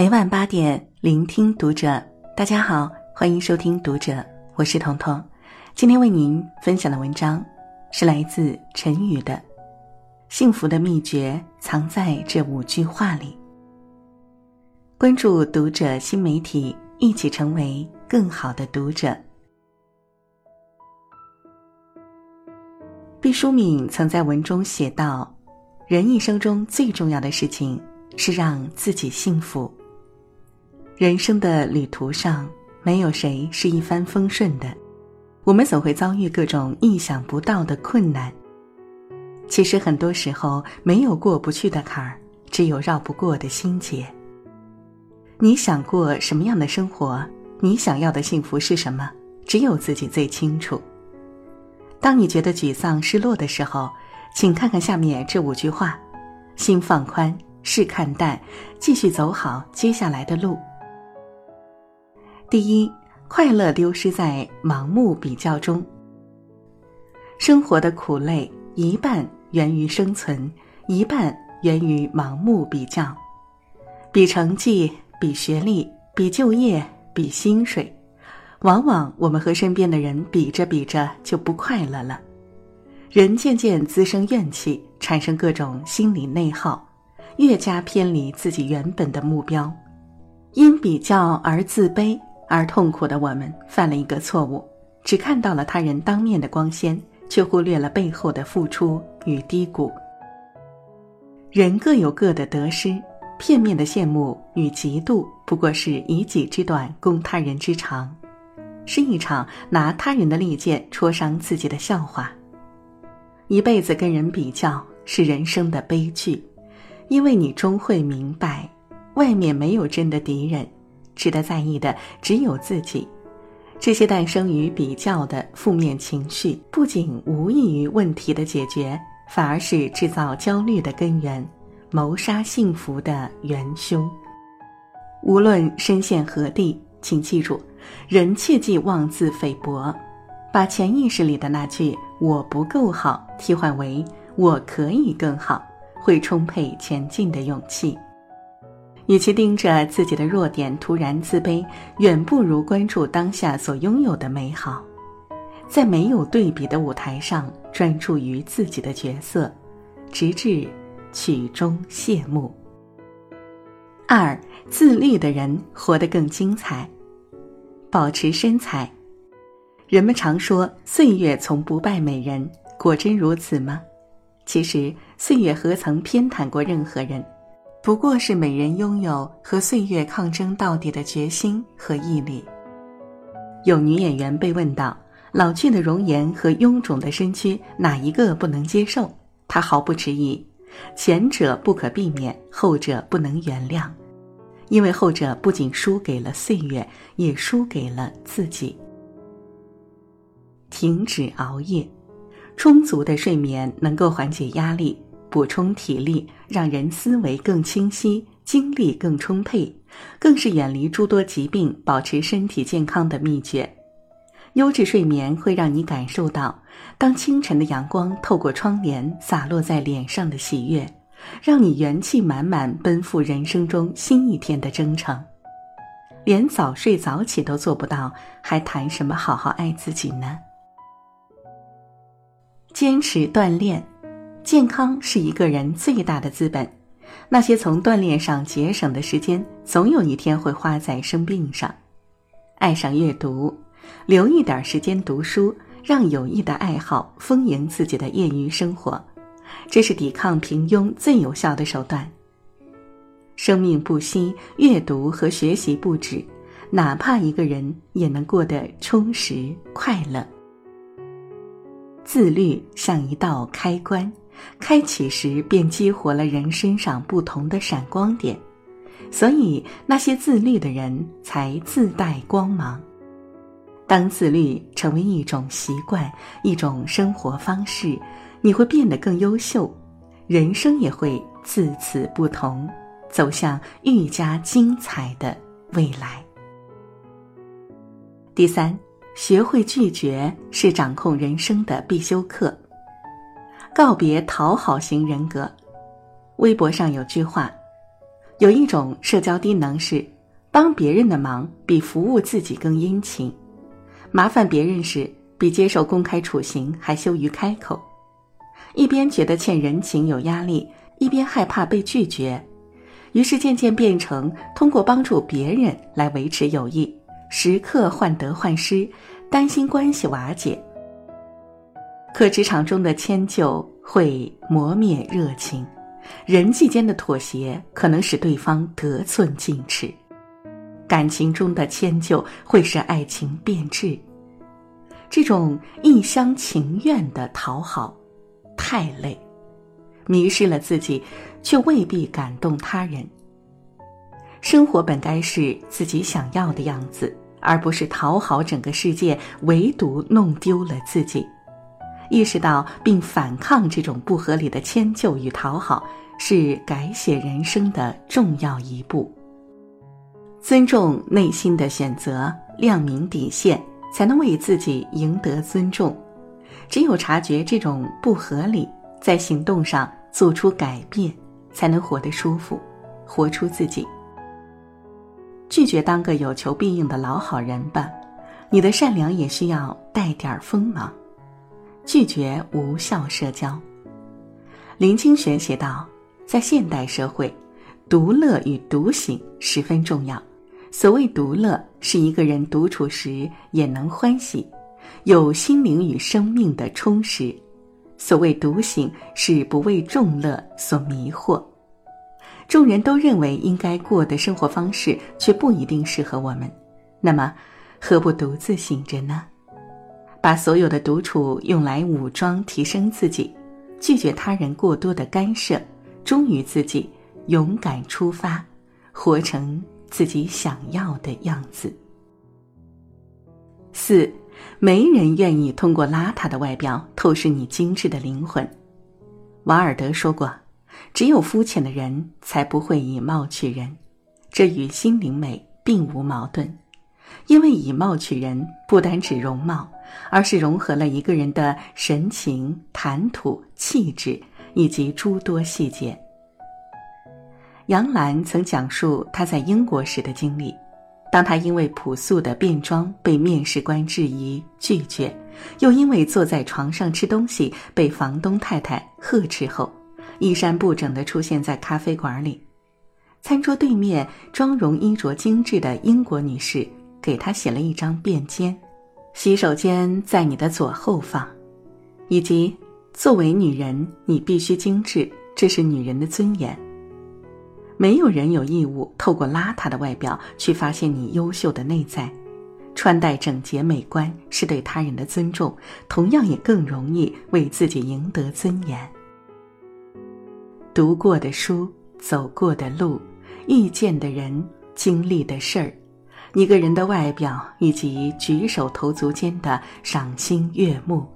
每晚八点，聆听读者。大家好，欢迎收听读者，我是彤彤。今天为您分享的文章是来自陈宇的《幸福的秘诀藏在这五句话里》。关注读者新媒体，一起成为更好的读者。毕淑敏曾在文中写道：“人一生中最重要的事情是让自己幸福。”人生的旅途上，没有谁是一帆风顺的，我们总会遭遇各种意想不到的困难。其实很多时候，没有过不去的坎儿，只有绕不过的心结。你想过什么样的生活？你想要的幸福是什么？只有自己最清楚。当你觉得沮丧、失落的时候，请看看下面这五句话：心放宽，事看淡，继续走好接下来的路。第一，快乐丢失在盲目比较中。生活的苦累一半源于生存，一半源于盲目比较，比成绩，比学历，比就业，比薪水。往往我们和身边的人比着比着就不快乐了，人渐渐滋生怨气，产生各种心理内耗，越加偏离自己原本的目标，因比较而自卑。而痛苦的我们犯了一个错误，只看到了他人当面的光鲜，却忽略了背后的付出与低谷。人各有各的得失，片面的羡慕与嫉妒，不过是以己之短攻他人之长，是一场拿他人的利剑戳伤自己的笑话。一辈子跟人比较是人生的悲剧，因为你终会明白，外面没有真的敌人。值得在意的只有自己。这些诞生于比较的负面情绪，不仅无益于问题的解决，反而是制造焦虑的根源，谋杀幸福的元凶。无论身陷何地，请记住，人切忌妄自菲薄，把潜意识里的那句“我不够好”替换为“我可以更好”，会充沛前进的勇气。与其盯着自己的弱点突然自卑，远不如关注当下所拥有的美好，在没有对比的舞台上专注于自己的角色，直至曲终谢幕。二，自律的人活得更精彩。保持身材，人们常说岁月从不败美人，果真如此吗？其实岁月何曾偏袒过任何人。不过是美人拥有和岁月抗争到底的决心和毅力。有女演员被问到老去的容颜和臃肿的身躯哪一个不能接受，她毫不迟疑：前者不可避免，后者不能原谅，因为后者不仅输给了岁月，也输给了自己。停止熬夜，充足的睡眠能够缓解压力。补充体力，让人思维更清晰，精力更充沛，更是远离诸多疾病、保持身体健康的秘诀。优质睡眠会让你感受到，当清晨的阳光透过窗帘洒落在脸上的喜悦，让你元气满满，奔赴人生中新一天的征程。连早睡早起都做不到，还谈什么好好爱自己呢？坚持锻炼。健康是一个人最大的资本，那些从锻炼上节省的时间，总有一天会花在生病上。爱上阅读，留一点时间读书，让有益的爱好丰盈自己的业余生活，这是抵抗平庸最有效的手段。生命不息，阅读和学习不止，哪怕一个人也能过得充实快乐。自律像一道开关。开启时便激活了人身上不同的闪光点，所以那些自律的人才自带光芒。当自律成为一种习惯、一种生活方式，你会变得更优秀，人生也会自此不同，走向愈加精彩的未来。第三，学会拒绝是掌控人生的必修课。告别讨好型人格。微博上有句话：“有一种社交低能是，帮别人的忙比服务自己更殷勤，麻烦别人时比接受公开处刑还羞于开口，一边觉得欠人情有压力，一边害怕被拒绝，于是渐渐变成通过帮助别人来维持友谊，时刻患得患失，担心关系瓦解。可职场中的迁就会磨灭热情。人际间的妥协可能使对方得寸进尺，感情中的迁就会使爱情变质。这种一厢情愿的讨好，太累，迷失了自己，却未必感动他人。生活本该是自己想要的样子，而不是讨好整个世界，唯独弄丢了自己。意识到并反抗这种不合理的迁就与讨好，是改写人生的重要一步。尊重内心的选择，亮明底线，才能为自己赢得尊重。只有察觉这种不合理，在行动上做出改变，才能活得舒服，活出自己。拒绝当个有求必应的老好人吧，你的善良也需要带点锋芒。拒绝无效社交。林清玄写道，在现代社会，独乐与独醒十分重要。所谓独乐，是一个人独处时也能欢喜，有心灵与生命的充实；所谓独醒，是不为众乐所迷惑。众人都认为应该过的生活方式，却不一定适合我们。那么，何不独自醒着呢？把所有的独处用来武装提升自己，拒绝他人过多的干涉，忠于自己，勇敢出发，活成自己想要的样子。四，没人愿意通过邋遢的外表透视你精致的灵魂。瓦尔德说过：“只有肤浅的人才不会以貌取人。”这与心灵美并无矛盾。因为以貌取人不单指容貌，而是融合了一个人的神情、谈吐、气质以及诸多细节。杨澜曾讲述她在英国时的经历：当她因为朴素的便装被面试官质疑拒绝，又因为坐在床上吃东西被房东太太呵斥后，衣衫不整地出现在咖啡馆里，餐桌对面妆容衣着精致的英国女士。给她写了一张便笺，洗手间在你的左后方，以及作为女人你必须精致，这是女人的尊严。没有人有义务透过邋遢的外表去发现你优秀的内在，穿戴整洁美观是对他人的尊重，同样也更容易为自己赢得尊严。读过的书，走过的路，遇见的人，经历的事儿。一个人的外表以及举手投足间的赏心悦目，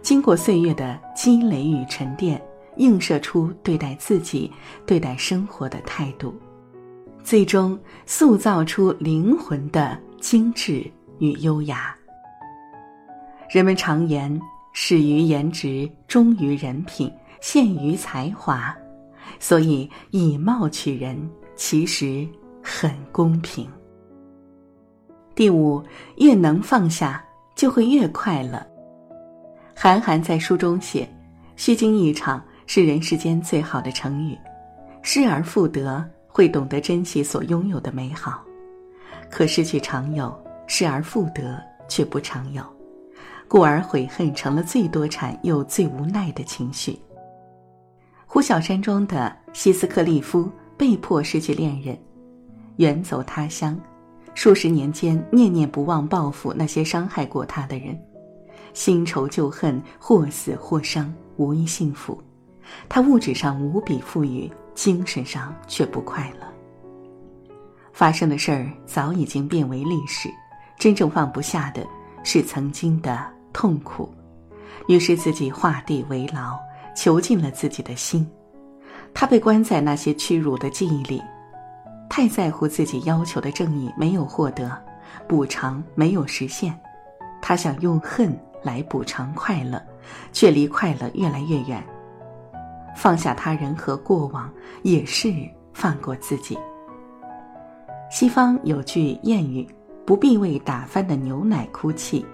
经过岁月的积累与沉淀，映射出对待自己、对待生活的态度，最终塑造出灵魂的精致与优雅。人们常言：“始于颜值，忠于人品，陷于才华。”所以以貌取人其实很公平。第五，越能放下，就会越快乐。韩寒在书中写：“虚惊一场是人世间最好的成语，失而复得，会懂得珍惜所拥有的美好。可失去常有，失而复得却不常有，故而悔恨成了最多产又最无奈的情绪。”呼啸山庄的希斯克利夫被迫失去恋人，远走他乡。数十年间，念念不忘报复那些伤害过他的人，新仇旧恨，或死或伤，无一幸福。他物质上无比富裕，精神上却不快乐。发生的事儿早已经变为历史，真正放不下的是曾经的痛苦。于是自己画地为牢，囚禁了自己的心。他被关在那些屈辱的记忆里。太在乎自己要求的正义没有获得，补偿没有实现，他想用恨来补偿快乐，却离快乐越来越远。放下他人和过往，也是放过自己。西方有句谚语：“不必为打翻的牛奶哭泣，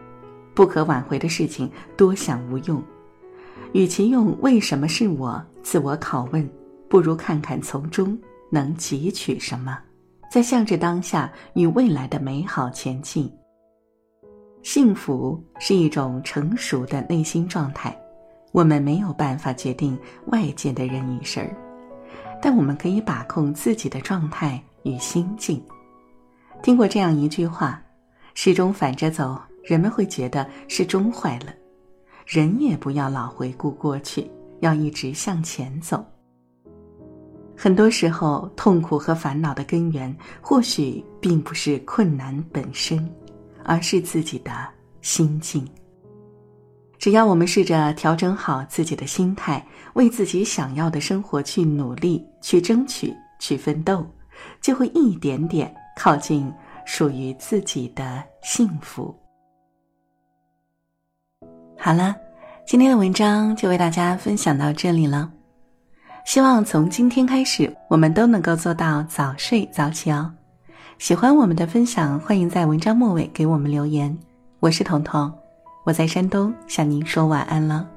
不可挽回的事情多想无用。”与其用“为什么是我”自我拷问，不如看看从中能汲取什么，在向着当下与未来的美好前进。幸福是一种成熟的内心状态，我们没有办法决定外界的人与事儿，但我们可以把控自己的状态与心境。听过这样一句话：“时钟反着走，人们会觉得时钟坏了。”人也不要老回顾过去，要一直向前走。很多时候，痛苦和烦恼的根源，或许并不是困难本身，而是自己的心境。只要我们试着调整好自己的心态，为自己想要的生活去努力、去争取、去奋斗，就会一点点靠近属于自己的幸福。好了，今天的文章就为大家分享到这里了。希望从今天开始，我们都能够做到早睡早起哦。喜欢我们的分享，欢迎在文章末尾给我们留言。我是彤彤，我在山东向您说晚安了。